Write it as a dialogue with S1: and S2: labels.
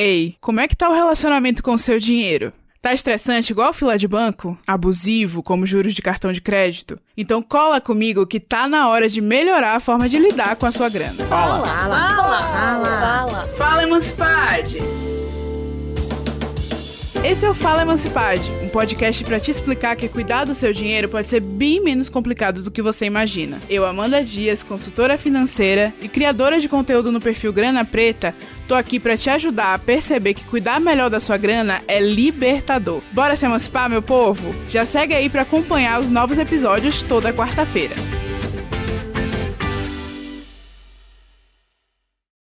S1: Ei, como é que tá o relacionamento com o seu dinheiro? Tá estressante igual fila de banco? Abusivo, como juros de cartão de crédito? Então cola comigo que tá na hora de melhorar a forma de lidar com a sua grana.
S2: Fala.
S3: Fala, fala, fala.
S1: Fala, Emancipade! Esse é o Fala Emancipade, um podcast para te explicar que cuidar do seu dinheiro pode ser bem menos complicado do que você imagina. Eu, Amanda Dias, consultora financeira e criadora de conteúdo no perfil Grana Preta, tô aqui para te ajudar a perceber que cuidar melhor da sua grana é libertador. Bora se emancipar, meu povo? Já segue aí para acompanhar os novos episódios toda quarta-feira.